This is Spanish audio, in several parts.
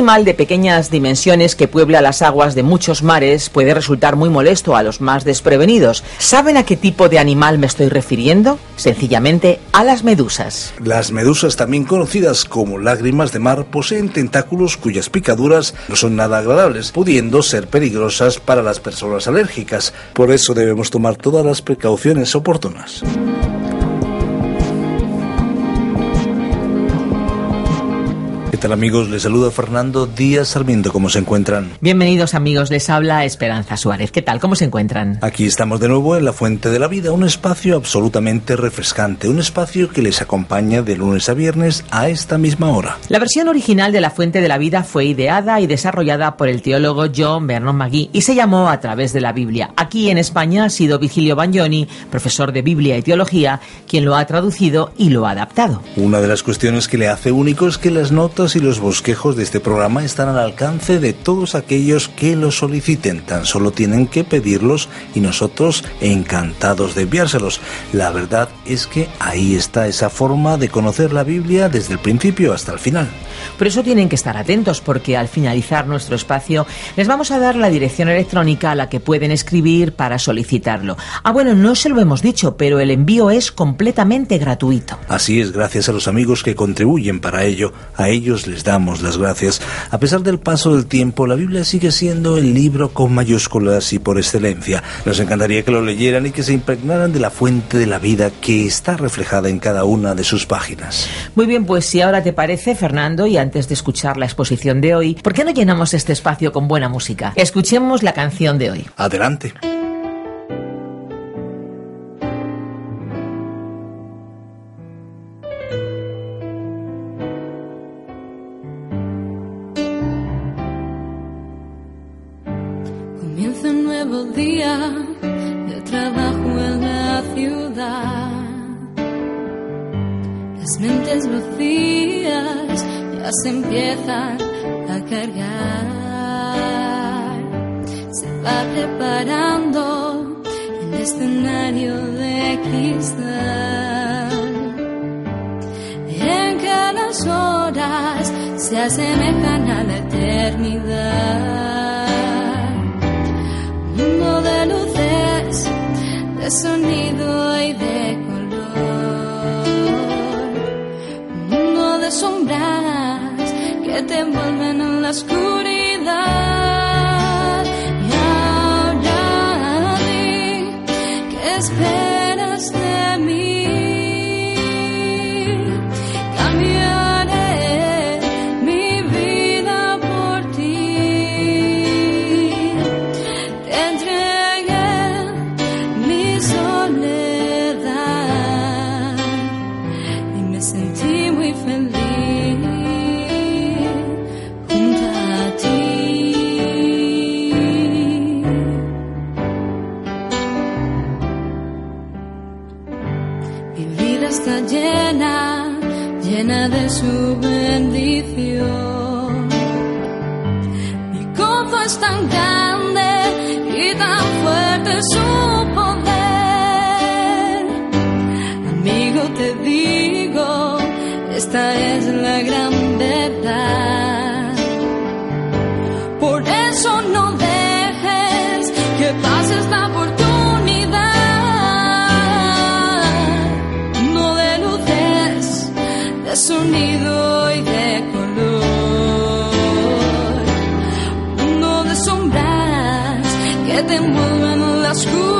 Animal de pequeñas dimensiones que puebla las aguas de muchos mares puede resultar muy molesto a los más desprevenidos. ¿Saben a qué tipo de animal me estoy refiriendo? Sencillamente a las medusas. Las medusas, también conocidas como lágrimas de mar, poseen tentáculos cuyas picaduras no son nada agradables, pudiendo ser peligrosas para las personas alérgicas. Por eso debemos tomar todas las precauciones oportunas. Tal amigos? Les saluda Fernando Díaz Sarmiento. ¿Cómo se encuentran? Bienvenidos amigos, les habla Esperanza Suárez. ¿Qué tal? ¿Cómo se encuentran? Aquí estamos de nuevo en La Fuente de la Vida, un espacio absolutamente refrescante, un espacio que les acompaña de lunes a viernes a esta misma hora. La versión original de La Fuente de la Vida fue ideada y desarrollada por el teólogo John Vernon McGee y se llamó A través de la Biblia. Aquí en España ha sido Vigilio Bagnoni, profesor de Biblia y Teología, quien lo ha traducido y lo ha adaptado. Una de las cuestiones que le hace único es que las notas y los bosquejos de este programa están al alcance de todos aquellos que lo soliciten. Tan solo tienen que pedirlos y nosotros encantados de enviárselos. La verdad es que ahí está esa forma de conocer la Biblia desde el principio hasta el final. Por eso tienen que estar atentos porque al finalizar nuestro espacio les vamos a dar la dirección electrónica a la que pueden escribir para solicitarlo. Ah, bueno, no se lo hemos dicho, pero el envío es completamente gratuito. Así es, gracias a los amigos que contribuyen para ello. A ellos les damos las gracias. A pesar del paso del tiempo, la Biblia sigue siendo el libro con mayúsculas y por excelencia. Nos encantaría que lo leyeran y que se impregnaran de la fuente de la vida que está reflejada en cada una de sus páginas. Muy bien, pues si ahora te parece, Fernando, y antes de escuchar la exposición de hoy, ¿por qué no llenamos este espacio con buena música? Escuchemos la canción de hoy. Adelante. Las mentes vacías ya se empiezan a cargar. Se va preparando el escenario de cristal. En que las horas se asemejan a la eternidad mundo de luces, de sonido y de te envuelven en la oscuridad. En la oscuridad.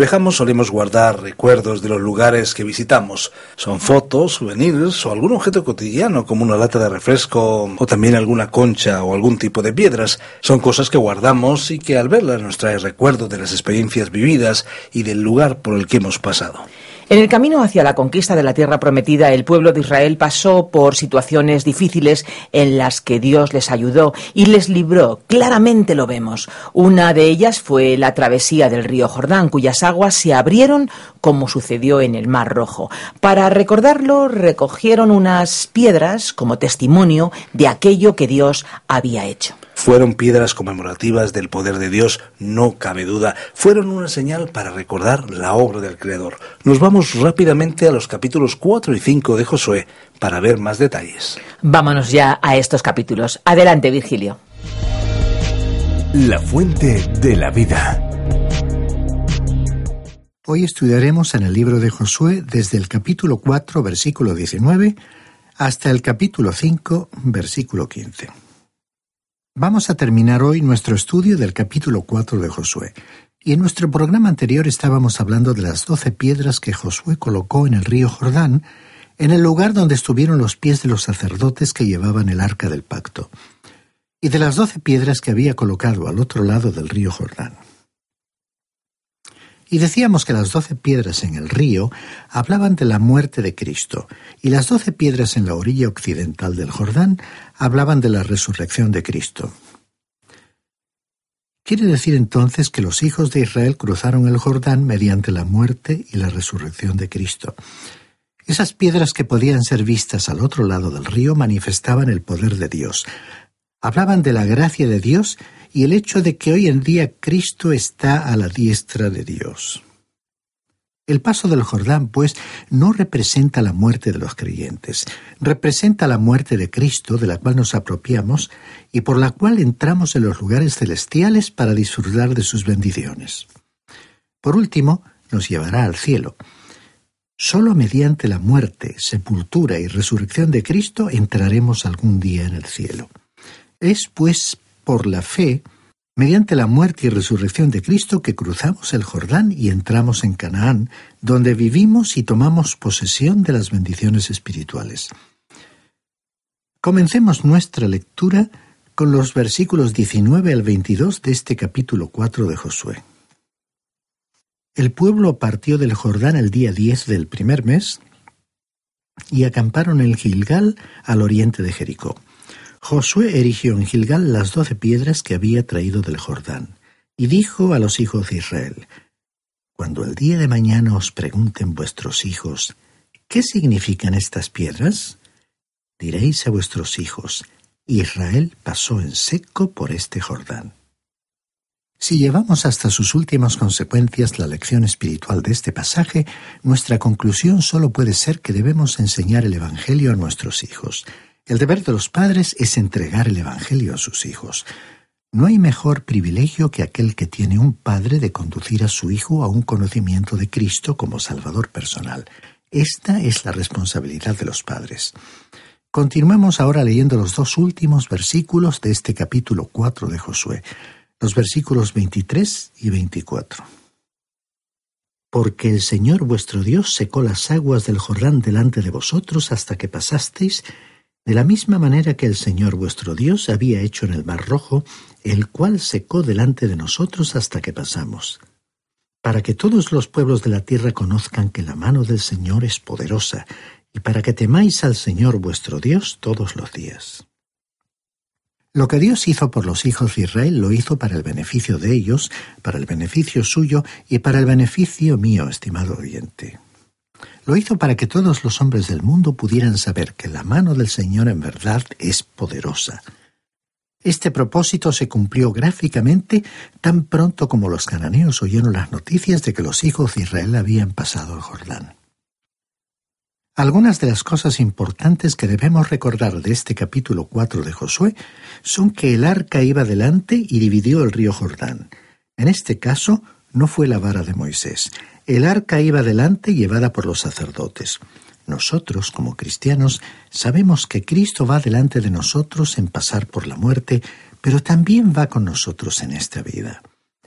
Viajamos solemos guardar recuerdos de los lugares que visitamos. Son fotos, souvenirs o algún objeto cotidiano como una lata de refresco o también alguna concha o algún tipo de piedras. Son cosas que guardamos y que al verlas nos trae recuerdos de las experiencias vividas y del lugar por el que hemos pasado. En el camino hacia la conquista de la tierra prometida, el pueblo de Israel pasó por situaciones difíciles en las que Dios les ayudó y les libró. Claramente lo vemos. Una de ellas fue la travesía del río Jordán, cuyas aguas se abrieron como sucedió en el Mar Rojo. Para recordarlo, recogieron unas piedras como testimonio de aquello que Dios había hecho. Fueron piedras conmemorativas del poder de Dios, no cabe duda. Fueron una señal para recordar la obra del Creador. Nos vamos rápidamente a los capítulos 4 y 5 de Josué para ver más detalles. Vámonos ya a estos capítulos. Adelante, Virgilio. La fuente de la vida. Hoy estudiaremos en el libro de Josué desde el capítulo 4, versículo 19, hasta el capítulo 5, versículo 15. Vamos a terminar hoy nuestro estudio del capítulo 4 de Josué. Y en nuestro programa anterior estábamos hablando de las doce piedras que Josué colocó en el río Jordán, en el lugar donde estuvieron los pies de los sacerdotes que llevaban el arca del pacto, y de las doce piedras que había colocado al otro lado del río Jordán. Y decíamos que las doce piedras en el río hablaban de la muerte de Cristo, y las doce piedras en la orilla occidental del Jordán hablaban de la resurrección de Cristo. Quiere decir entonces que los hijos de Israel cruzaron el Jordán mediante la muerte y la resurrección de Cristo. Esas piedras que podían ser vistas al otro lado del río manifestaban el poder de Dios. Hablaban de la gracia de Dios y el hecho de que hoy en día Cristo está a la diestra de Dios. El paso del Jordán, pues, no representa la muerte de los creyentes, representa la muerte de Cristo, de la cual nos apropiamos y por la cual entramos en los lugares celestiales para disfrutar de sus bendiciones. Por último, nos llevará al cielo. Solo mediante la muerte, sepultura y resurrección de Cristo entraremos algún día en el cielo. Es, pues, por la fe, mediante la muerte y resurrección de Cristo, que cruzamos el Jordán y entramos en Canaán, donde vivimos y tomamos posesión de las bendiciones espirituales. Comencemos nuestra lectura con los versículos 19 al 22 de este capítulo 4 de Josué. El pueblo partió del Jordán el día 10 del primer mes y acamparon en Gilgal al oriente de Jericó. Josué erigió en Gilgal las doce piedras que había traído del Jordán, y dijo a los hijos de Israel, Cuando el día de mañana os pregunten vuestros hijos, ¿qué significan estas piedras? Diréis a vuestros hijos, Israel pasó en seco por este Jordán. Si llevamos hasta sus últimas consecuencias la lección espiritual de este pasaje, nuestra conclusión solo puede ser que debemos enseñar el Evangelio a nuestros hijos. El deber de los padres es entregar el Evangelio a sus hijos. No hay mejor privilegio que aquel que tiene un padre de conducir a su hijo a un conocimiento de Cristo como Salvador personal. Esta es la responsabilidad de los padres. Continuemos ahora leyendo los dos últimos versículos de este capítulo 4 de Josué, los versículos 23 y 24. Porque el Señor vuestro Dios secó las aguas del Jordán delante de vosotros hasta que pasasteis, de la misma manera que el Señor vuestro Dios había hecho en el Mar Rojo, el cual secó delante de nosotros hasta que pasamos, para que todos los pueblos de la tierra conozcan que la mano del Señor es poderosa, y para que temáis al Señor vuestro Dios todos los días. Lo que Dios hizo por los hijos de Israel lo hizo para el beneficio de ellos, para el beneficio suyo y para el beneficio mío, estimado oyente. Lo hizo para que todos los hombres del mundo pudieran saber que la mano del Señor en verdad es poderosa. Este propósito se cumplió gráficamente tan pronto como los cananeos oyeron las noticias de que los hijos de Israel habían pasado el Jordán. Algunas de las cosas importantes que debemos recordar de este capítulo 4 de Josué son que el arca iba delante y dividió el río Jordán. En este caso, no fue la vara de Moisés. El arca iba delante llevada por los sacerdotes. Nosotros, como cristianos, sabemos que Cristo va delante de nosotros en pasar por la muerte, pero también va con nosotros en esta vida.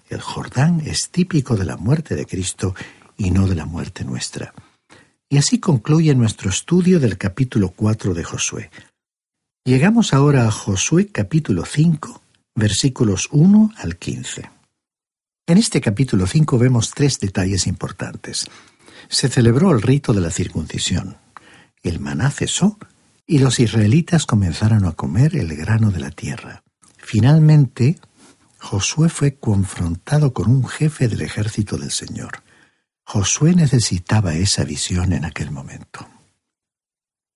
El Jordán es típico de la muerte de Cristo y no de la muerte nuestra. Y así concluye nuestro estudio del capítulo 4 de Josué. Llegamos ahora a Josué capítulo 5, versículos 1 al 15. En este capítulo 5 vemos tres detalles importantes. Se celebró el rito de la circuncisión. El maná cesó y los israelitas comenzaron a comer el grano de la tierra. Finalmente, Josué fue confrontado con un jefe del ejército del Señor. Josué necesitaba esa visión en aquel momento.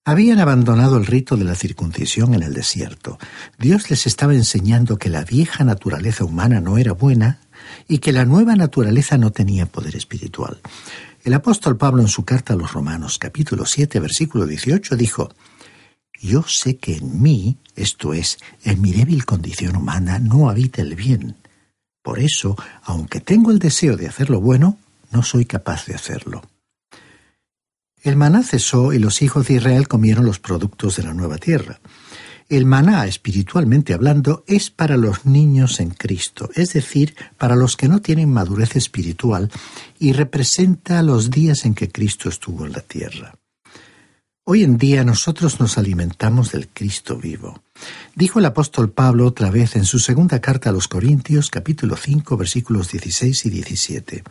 Habían abandonado el rito de la circuncisión en el desierto. Dios les estaba enseñando que la vieja naturaleza humana no era buena y que la nueva naturaleza no tenía poder espiritual. El apóstol Pablo en su carta a los Romanos capítulo 7 versículo 18 dijo, Yo sé que en mí, esto es, en mi débil condición humana, no habita el bien. Por eso, aunque tengo el deseo de hacer lo bueno, no soy capaz de hacerlo. El maná cesó y los hijos de Israel comieron los productos de la nueva tierra. El maná, espiritualmente hablando, es para los niños en Cristo, es decir, para los que no tienen madurez espiritual, y representa los días en que Cristo estuvo en la tierra. Hoy en día nosotros nos alimentamos del Cristo vivo. Dijo el apóstol Pablo otra vez en su segunda carta a los Corintios capítulo 5 versículos 16 y 17.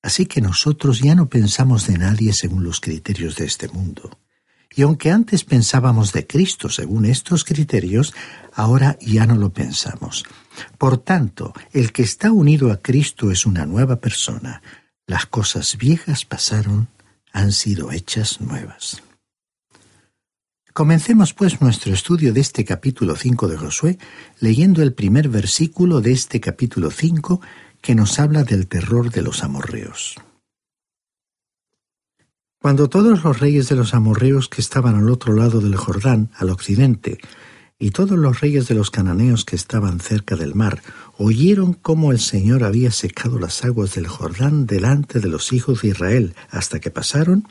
Así que nosotros ya no pensamos de nadie según los criterios de este mundo. Y aunque antes pensábamos de Cristo según estos criterios, ahora ya no lo pensamos. Por tanto, el que está unido a Cristo es una nueva persona. Las cosas viejas pasaron, han sido hechas nuevas. Comencemos pues nuestro estudio de este capítulo 5 de Josué leyendo el primer versículo de este capítulo 5 que nos habla del terror de los amorreos. Cuando todos los reyes de los amorreos que estaban al otro lado del Jordán, al occidente, y todos los reyes de los cananeos que estaban cerca del mar, oyeron cómo el Señor había secado las aguas del Jordán delante de los hijos de Israel hasta que pasaron,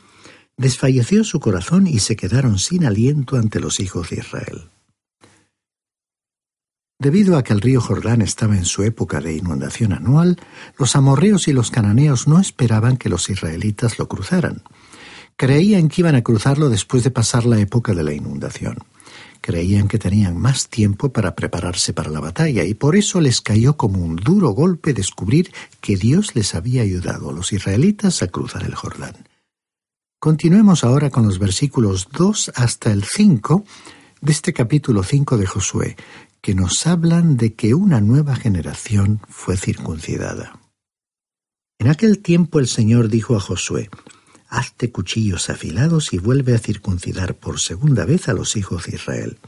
desfalleció su corazón y se quedaron sin aliento ante los hijos de Israel. Debido a que el río Jordán estaba en su época de inundación anual, los amorreos y los cananeos no esperaban que los israelitas lo cruzaran. Creían que iban a cruzarlo después de pasar la época de la inundación. Creían que tenían más tiempo para prepararse para la batalla y por eso les cayó como un duro golpe descubrir que Dios les había ayudado a los israelitas a cruzar el Jordán. Continuemos ahora con los versículos 2 hasta el 5 de este capítulo 5 de Josué, que nos hablan de que una nueva generación fue circuncidada. En aquel tiempo el Señor dijo a Josué, Hazte cuchillos afilados y vuelve a circuncidar por segunda vez a los hijos de Israel.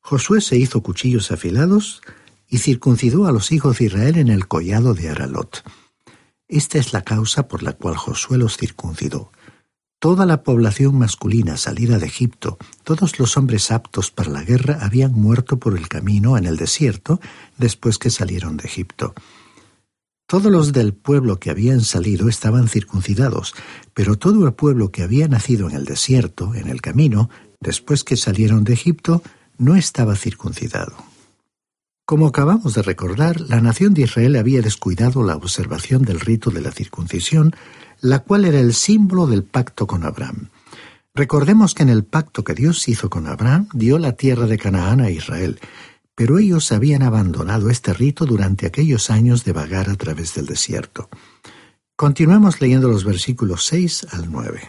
Josué se hizo cuchillos afilados y circuncidó a los hijos de Israel en el collado de Aralot. Esta es la causa por la cual Josué los circuncidó Toda la población masculina salida de Egipto, todos los hombres aptos para la guerra habían muerto por el camino en el desierto después que salieron de Egipto. Todos los del pueblo que habían salido estaban circuncidados, pero todo el pueblo que había nacido en el desierto, en el camino, después que salieron de Egipto, no estaba circuncidado. Como acabamos de recordar, la nación de Israel había descuidado la observación del rito de la circuncisión la cual era el símbolo del pacto con Abraham. Recordemos que en el pacto que Dios hizo con Abraham dio la tierra de Canaán a Israel, pero ellos habían abandonado este rito durante aquellos años de vagar a través del desierto. Continuemos leyendo los versículos 6 al 9.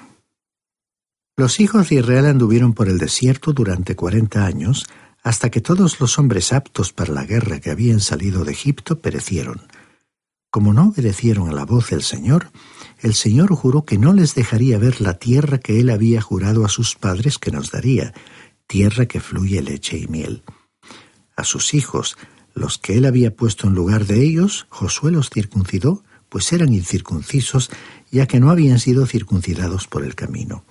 Los hijos de Israel anduvieron por el desierto durante cuarenta años, hasta que todos los hombres aptos para la guerra que habían salido de Egipto perecieron. Como no obedecieron a la voz del Señor, el Señor juró que no les dejaría ver la tierra que Él había jurado a sus padres que nos daría, tierra que fluye leche y miel. A sus hijos, los que Él había puesto en lugar de ellos, Josué los circuncidó, pues eran incircuncisos, ya que no habían sido circuncidados por el camino.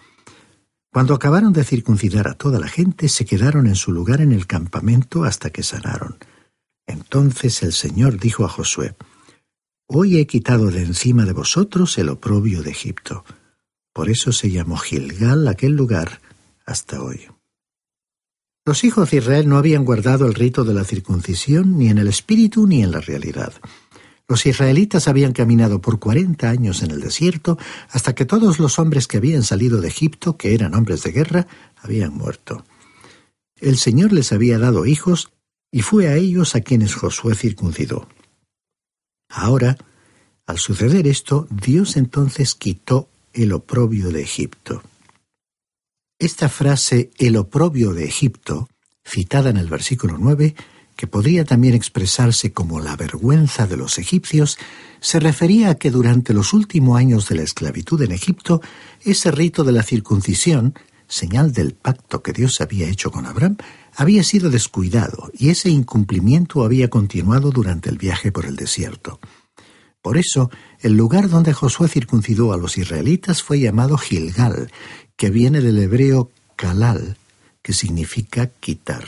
Cuando acabaron de circuncidar a toda la gente, se quedaron en su lugar en el campamento hasta que sanaron. Entonces el Señor dijo a Josué, Hoy he quitado de encima de vosotros el oprobio de Egipto. Por eso se llamó Gilgal aquel lugar hasta hoy. Los hijos de Israel no habían guardado el rito de la circuncisión ni en el espíritu ni en la realidad. Los israelitas habían caminado por cuarenta años en el desierto hasta que todos los hombres que habían salido de Egipto, que eran hombres de guerra, habían muerto. El Señor les había dado hijos y fue a ellos a quienes Josué circuncidó. Ahora, al suceder esto, Dios entonces quitó el oprobio de Egipto. Esta frase, el oprobio de Egipto, citada en el versículo 9, que podría también expresarse como la vergüenza de los egipcios, se refería a que durante los últimos años de la esclavitud en Egipto, ese rito de la circuncisión, señal del pacto que Dios había hecho con Abraham, había sido descuidado y ese incumplimiento había continuado durante el viaje por el desierto. Por eso, el lugar donde Josué circuncidó a los israelitas fue llamado Gilgal, que viene del hebreo kalal, que significa quitar.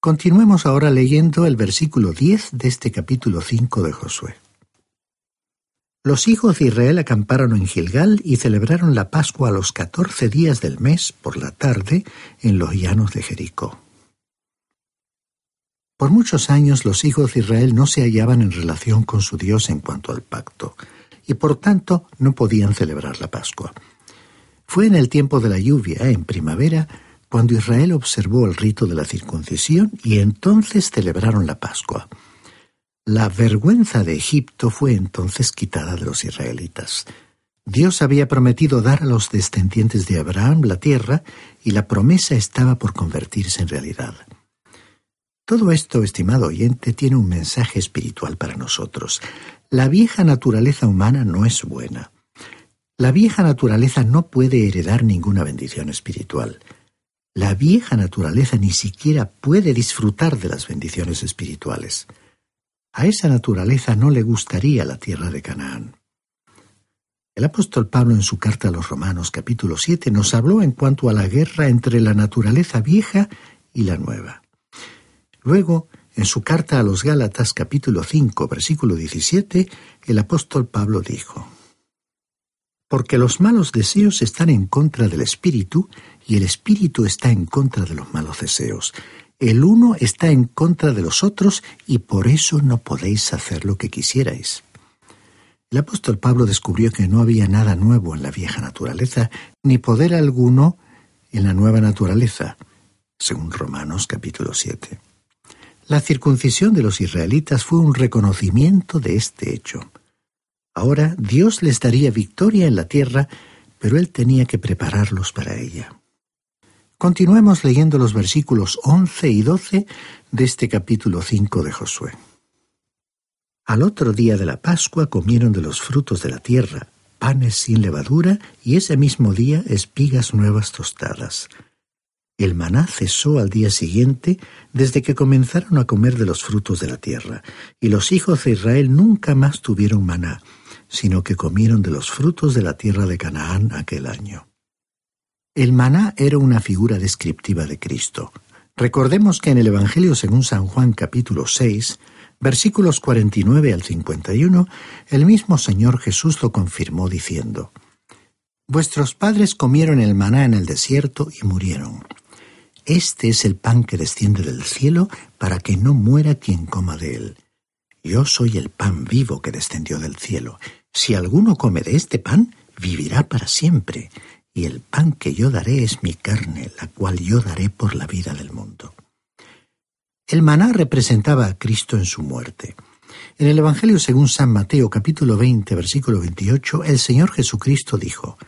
Continuemos ahora leyendo el versículo 10 de este capítulo 5 de Josué. Los hijos de Israel acamparon en Gilgal y celebraron la Pascua a los catorce días del mes por la tarde en los llanos de Jericó. Por muchos años los hijos de Israel no se hallaban en relación con su Dios en cuanto al pacto, y por tanto no podían celebrar la Pascua. Fue en el tiempo de la lluvia, en primavera, cuando Israel observó el rito de la circuncisión y entonces celebraron la Pascua. La vergüenza de Egipto fue entonces quitada de los israelitas. Dios había prometido dar a los descendientes de Abraham la tierra y la promesa estaba por convertirse en realidad. Todo esto, estimado oyente, tiene un mensaje espiritual para nosotros. La vieja naturaleza humana no es buena. La vieja naturaleza no puede heredar ninguna bendición espiritual. La vieja naturaleza ni siquiera puede disfrutar de las bendiciones espirituales. A esa naturaleza no le gustaría la tierra de Canaán. El apóstol Pablo en su carta a los Romanos capítulo 7 nos habló en cuanto a la guerra entre la naturaleza vieja y la nueva. Luego, en su carta a los Gálatas capítulo 5 versículo 17, el apóstol Pablo dijo, porque los malos deseos están en contra del espíritu y el espíritu está en contra de los malos deseos. El uno está en contra de los otros y por eso no podéis hacer lo que quisierais. El apóstol Pablo descubrió que no había nada nuevo en la vieja naturaleza, ni poder alguno en la nueva naturaleza, según Romanos capítulo 7. La circuncisión de los israelitas fue un reconocimiento de este hecho. Ahora Dios les daría victoria en la tierra, pero Él tenía que prepararlos para ella. Continuemos leyendo los versículos 11 y 12 de este capítulo 5 de Josué. Al otro día de la Pascua comieron de los frutos de la tierra, panes sin levadura, y ese mismo día espigas nuevas tostadas. El maná cesó al día siguiente desde que comenzaron a comer de los frutos de la tierra, y los hijos de Israel nunca más tuvieron maná, sino que comieron de los frutos de la tierra de Canaán aquel año. El maná era una figura descriptiva de Cristo. Recordemos que en el Evangelio según San Juan capítulo 6, versículos 49 al 51, el mismo Señor Jesús lo confirmó diciendo, Vuestros padres comieron el maná en el desierto y murieron. Este es el pan que desciende del cielo para que no muera quien coma de él. Yo soy el pan vivo que descendió del cielo. Si alguno come de este pan, vivirá para siempre, y el pan que yo daré es mi carne, la cual yo daré por la vida del mundo. El maná representaba a Cristo en su muerte. En el Evangelio según San Mateo capítulo 20 versículo 28, el Señor Jesucristo dijo,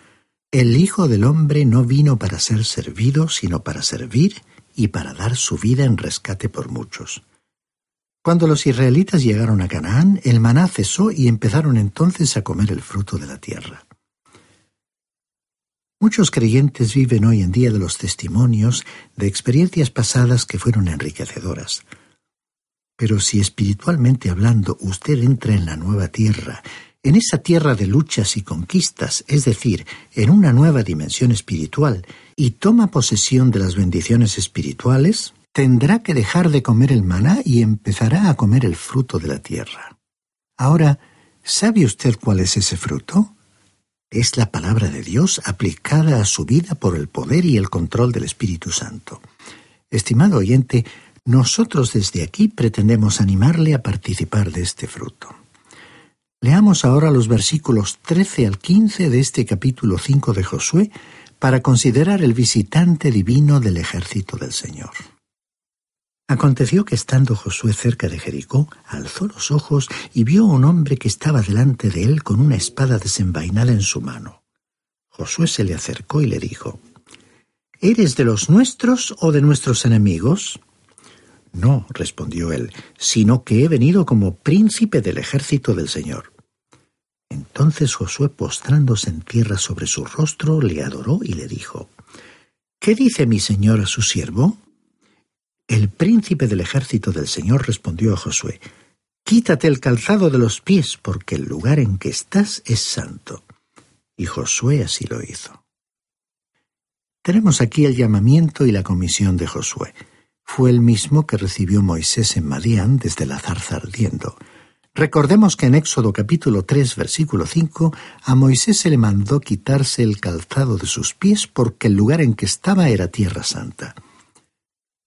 El Hijo del Hombre no vino para ser servido, sino para servir y para dar su vida en rescate por muchos. Cuando los israelitas llegaron a Canaán, el maná cesó y empezaron entonces a comer el fruto de la tierra. Muchos creyentes viven hoy en día de los testimonios de experiencias pasadas que fueron enriquecedoras. Pero si espiritualmente hablando usted entra en la nueva tierra En esa tierra de luchas y conquistas, es decir, en una nueva dimensión espiritual, y toma posesión de las bendiciones espirituales, tendrá que dejar de comer el maná y empezará a comer el fruto de la tierra. Ahora, ¿sabe usted cuál es ese fruto? Es la palabra de Dios aplicada a su vida por el poder y el control del Espíritu Santo. Estimado oyente, nosotros desde aquí pretendemos animarle a participar de este fruto. Leamos ahora los versículos 13 al 15 de este capítulo 5 de Josué para considerar el visitante divino del ejército del Señor. Aconteció que estando Josué cerca de Jericó, alzó los ojos y vio a un hombre que estaba delante de él con una espada desenvainada en su mano. Josué se le acercó y le dijo, ¿Eres de los nuestros o de nuestros enemigos? No, respondió él, sino que he venido como príncipe del ejército del Señor. Entonces Josué, postrándose en tierra sobre su rostro, le adoró y le dijo, ¿Qué dice mi señor a su siervo? El príncipe del ejército del Señor respondió a Josué, Quítate el calzado de los pies, porque el lugar en que estás es santo. Y Josué así lo hizo. Tenemos aquí el llamamiento y la comisión de Josué fue el mismo que recibió Moisés en Madián desde la zarza ardiendo. Recordemos que en Éxodo capítulo 3 versículo 5 a Moisés se le mandó quitarse el calzado de sus pies porque el lugar en que estaba era tierra santa.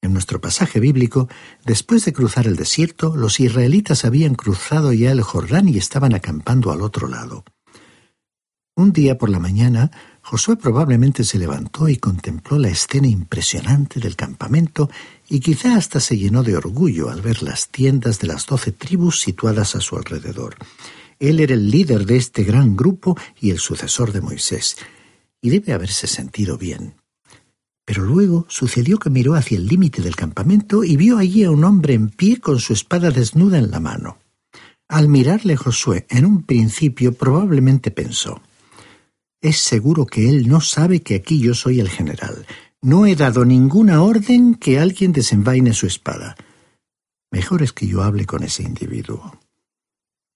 En nuestro pasaje bíblico, después de cruzar el desierto, los israelitas habían cruzado ya el Jordán y estaban acampando al otro lado. Un día por la mañana, Josué probablemente se levantó y contempló la escena impresionante del campamento y quizá hasta se llenó de orgullo al ver las tiendas de las doce tribus situadas a su alrededor. Él era el líder de este gran grupo y el sucesor de Moisés, y debe haberse sentido bien. Pero luego sucedió que miró hacia el límite del campamento y vio allí a un hombre en pie con su espada desnuda en la mano. Al mirarle Josué, en un principio probablemente pensó, es seguro que él no sabe que aquí yo soy el general. No he dado ninguna orden que alguien desenvaine su espada. Mejor es que yo hable con ese individuo.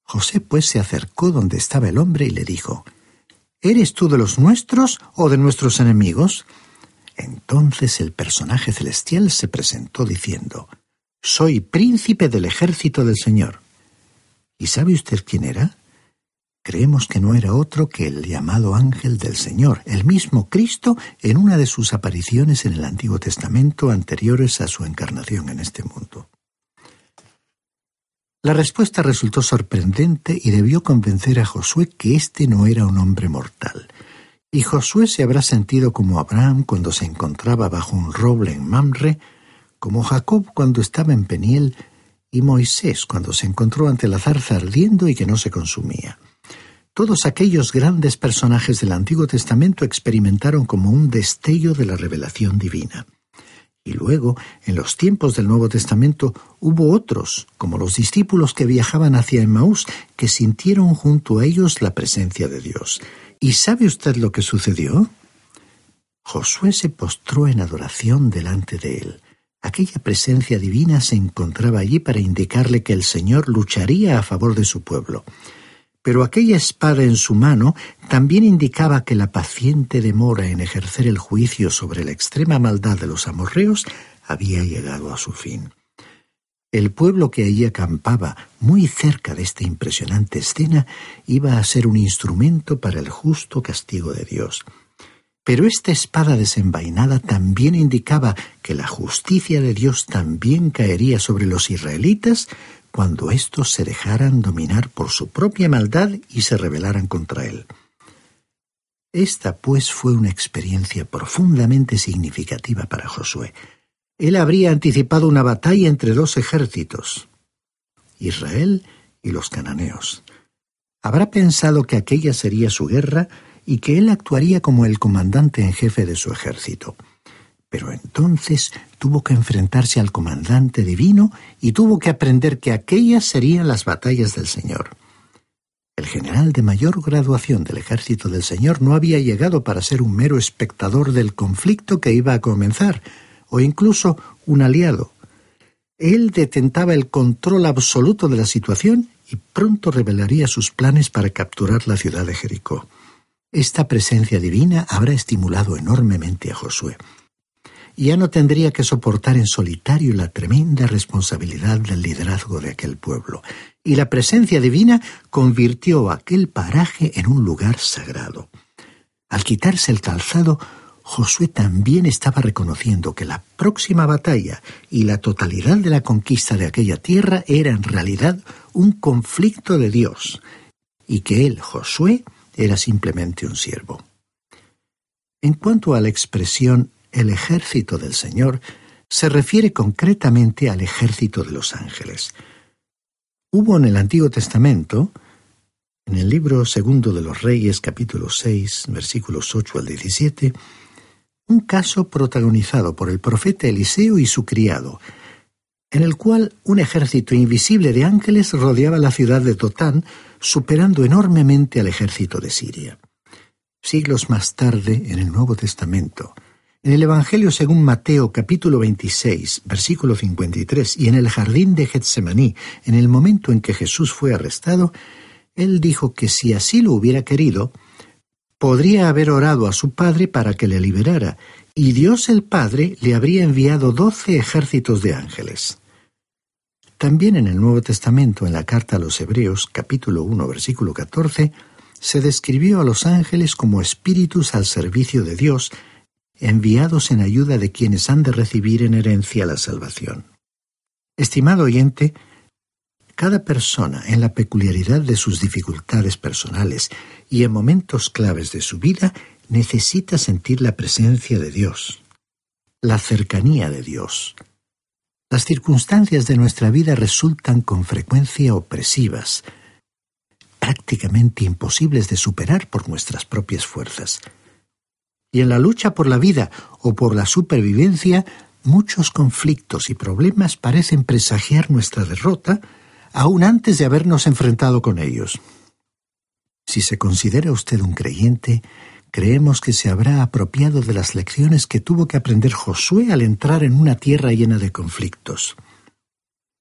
José pues se acercó donde estaba el hombre y le dijo, ¿Eres tú de los nuestros o de nuestros enemigos? Entonces el personaje celestial se presentó diciendo, Soy príncipe del ejército del Señor. ¿Y sabe usted quién era? Creemos que no era otro que el llamado ángel del Señor, el mismo Cristo en una de sus apariciones en el Antiguo Testamento anteriores a su encarnación en este mundo. La respuesta resultó sorprendente y debió convencer a Josué que éste no era un hombre mortal. Y Josué se habrá sentido como Abraham cuando se encontraba bajo un roble en Mamre, como Jacob cuando estaba en Peniel, y Moisés cuando se encontró ante la zarza ardiendo y que no se consumía. Todos aquellos grandes personajes del Antiguo Testamento experimentaron como un destello de la revelación divina. Y luego, en los tiempos del Nuevo Testamento, hubo otros, como los discípulos que viajaban hacia Emmaús, que sintieron junto a ellos la presencia de Dios. ¿Y sabe usted lo que sucedió? Josué se postró en adoración delante de él. Aquella presencia divina se encontraba allí para indicarle que el Señor lucharía a favor de su pueblo pero aquella espada en su mano también indicaba que la paciente demora en ejercer el juicio sobre la extrema maldad de los amorreos había llegado a su fin. El pueblo que allí acampaba, muy cerca de esta impresionante escena, iba a ser un instrumento para el justo castigo de Dios. Pero esta espada desenvainada también indicaba que la justicia de Dios también caería sobre los israelitas cuando éstos se dejaran dominar por su propia maldad y se rebelaran contra él. Esta, pues, fue una experiencia profundamente significativa para Josué. Él habría anticipado una batalla entre dos ejércitos, Israel y los cananeos. Habrá pensado que aquella sería su guerra y que él actuaría como el comandante en jefe de su ejército. Pero entonces tuvo que enfrentarse al comandante divino y tuvo que aprender que aquellas serían las batallas del Señor. El general de mayor graduación del ejército del Señor no había llegado para ser un mero espectador del conflicto que iba a comenzar, o incluso un aliado. Él detentaba el control absoluto de la situación y pronto revelaría sus planes para capturar la ciudad de Jericó. Esta presencia divina habrá estimulado enormemente a Josué. Ya no tendría que soportar en solitario la tremenda responsabilidad del liderazgo de aquel pueblo, y la presencia divina convirtió aquel paraje en un lugar sagrado. Al quitarse el calzado, Josué también estaba reconociendo que la próxima batalla y la totalidad de la conquista de aquella tierra era en realidad un conflicto de Dios, y que él, Josué, era simplemente un siervo. En cuanto a la expresión el ejército del Señor, se refiere concretamente al ejército de los ángeles. Hubo en el Antiguo Testamento, en el libro segundo de los Reyes, capítulo 6, versículos 8 al 17, un caso protagonizado por el profeta Eliseo y su criado, en el cual un ejército invisible de ángeles rodeaba la ciudad de Dotán, superando enormemente al ejército de Siria. Siglos más tarde, en el Nuevo Testamento, en el Evangelio según Mateo capítulo 26, versículo 53, y en el jardín de Getsemaní, en el momento en que Jesús fue arrestado, él dijo que si así lo hubiera querido, podría haber orado a su padre para que le liberara, y Dios el Padre le habría enviado doce ejércitos de ángeles. También en el Nuevo Testamento, en la carta a los Hebreos, capítulo 1, versículo 14, se describió a los ángeles como espíritus al servicio de Dios, enviados en ayuda de quienes han de recibir en herencia la salvación. Estimado oyente, cada persona, en la peculiaridad de sus dificultades personales y en momentos claves de su vida, necesita sentir la presencia de Dios, la cercanía de Dios. Las circunstancias de nuestra vida resultan con frecuencia opresivas, prácticamente imposibles de superar por nuestras propias fuerzas. Y en la lucha por la vida o por la supervivencia, muchos conflictos y problemas parecen presagiar nuestra derrota aún antes de habernos enfrentado con ellos. Si se considera usted un creyente, creemos que se habrá apropiado de las lecciones que tuvo que aprender Josué al entrar en una tierra llena de conflictos.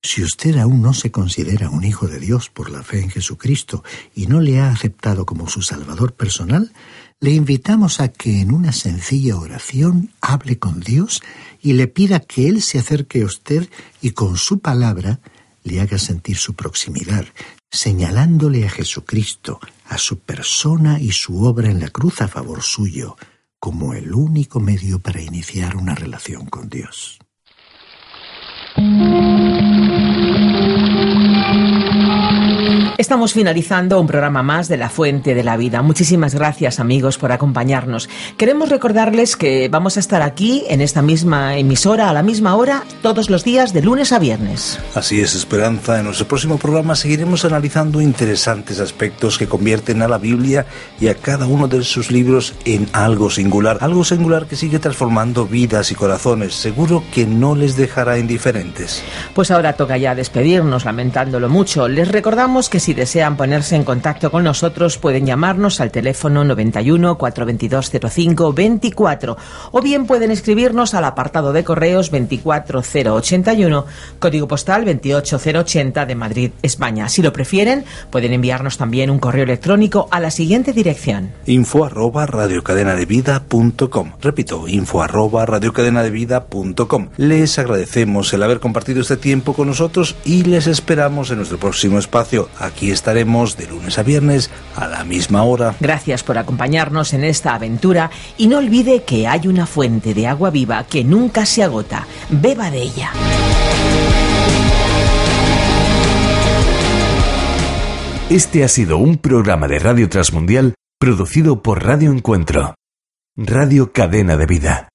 Si usted aún no se considera un hijo de Dios por la fe en Jesucristo y no le ha aceptado como su Salvador personal, le invitamos a que en una sencilla oración hable con Dios y le pida que Él se acerque a usted y con su palabra le haga sentir su proximidad, señalándole a Jesucristo, a su persona y su obra en la cruz a favor suyo, como el único medio para iniciar una relación con Dios. Thank you. Estamos finalizando un programa más de La Fuente de la Vida. Muchísimas gracias amigos por acompañarnos. Queremos recordarles que vamos a estar aquí en esta misma emisora a la misma hora todos los días de lunes a viernes. Así es, Esperanza. En nuestro próximo programa seguiremos analizando interesantes aspectos que convierten a la Biblia y a cada uno de sus libros en algo singular. Algo singular que sigue transformando vidas y corazones. Seguro que no les dejará indiferentes. Pues ahora toca ya despedirnos, lamentándolo mucho. Les recordamos que si desean ponerse en contacto con nosotros pueden llamarnos al teléfono 91 422 05 24 o bien pueden escribirnos al apartado de correos 24081, código postal 28080 de Madrid, España. Si lo prefieren, pueden enviarnos también un correo electrónico a la siguiente dirección: info arroba radiocadenadevida.com. Repito, info arroba radiocadenadevida.com. Les agradecemos el haber compartido este tiempo con nosotros y les esperamos en nuestro próximo espacio. Aquí estaremos de lunes a viernes a la misma hora. Gracias por acompañarnos en esta aventura y no olvide que hay una fuente de agua viva que nunca se agota. Beba de ella. Este ha sido un programa de Radio Transmundial producido por Radio Encuentro, Radio Cadena de Vida.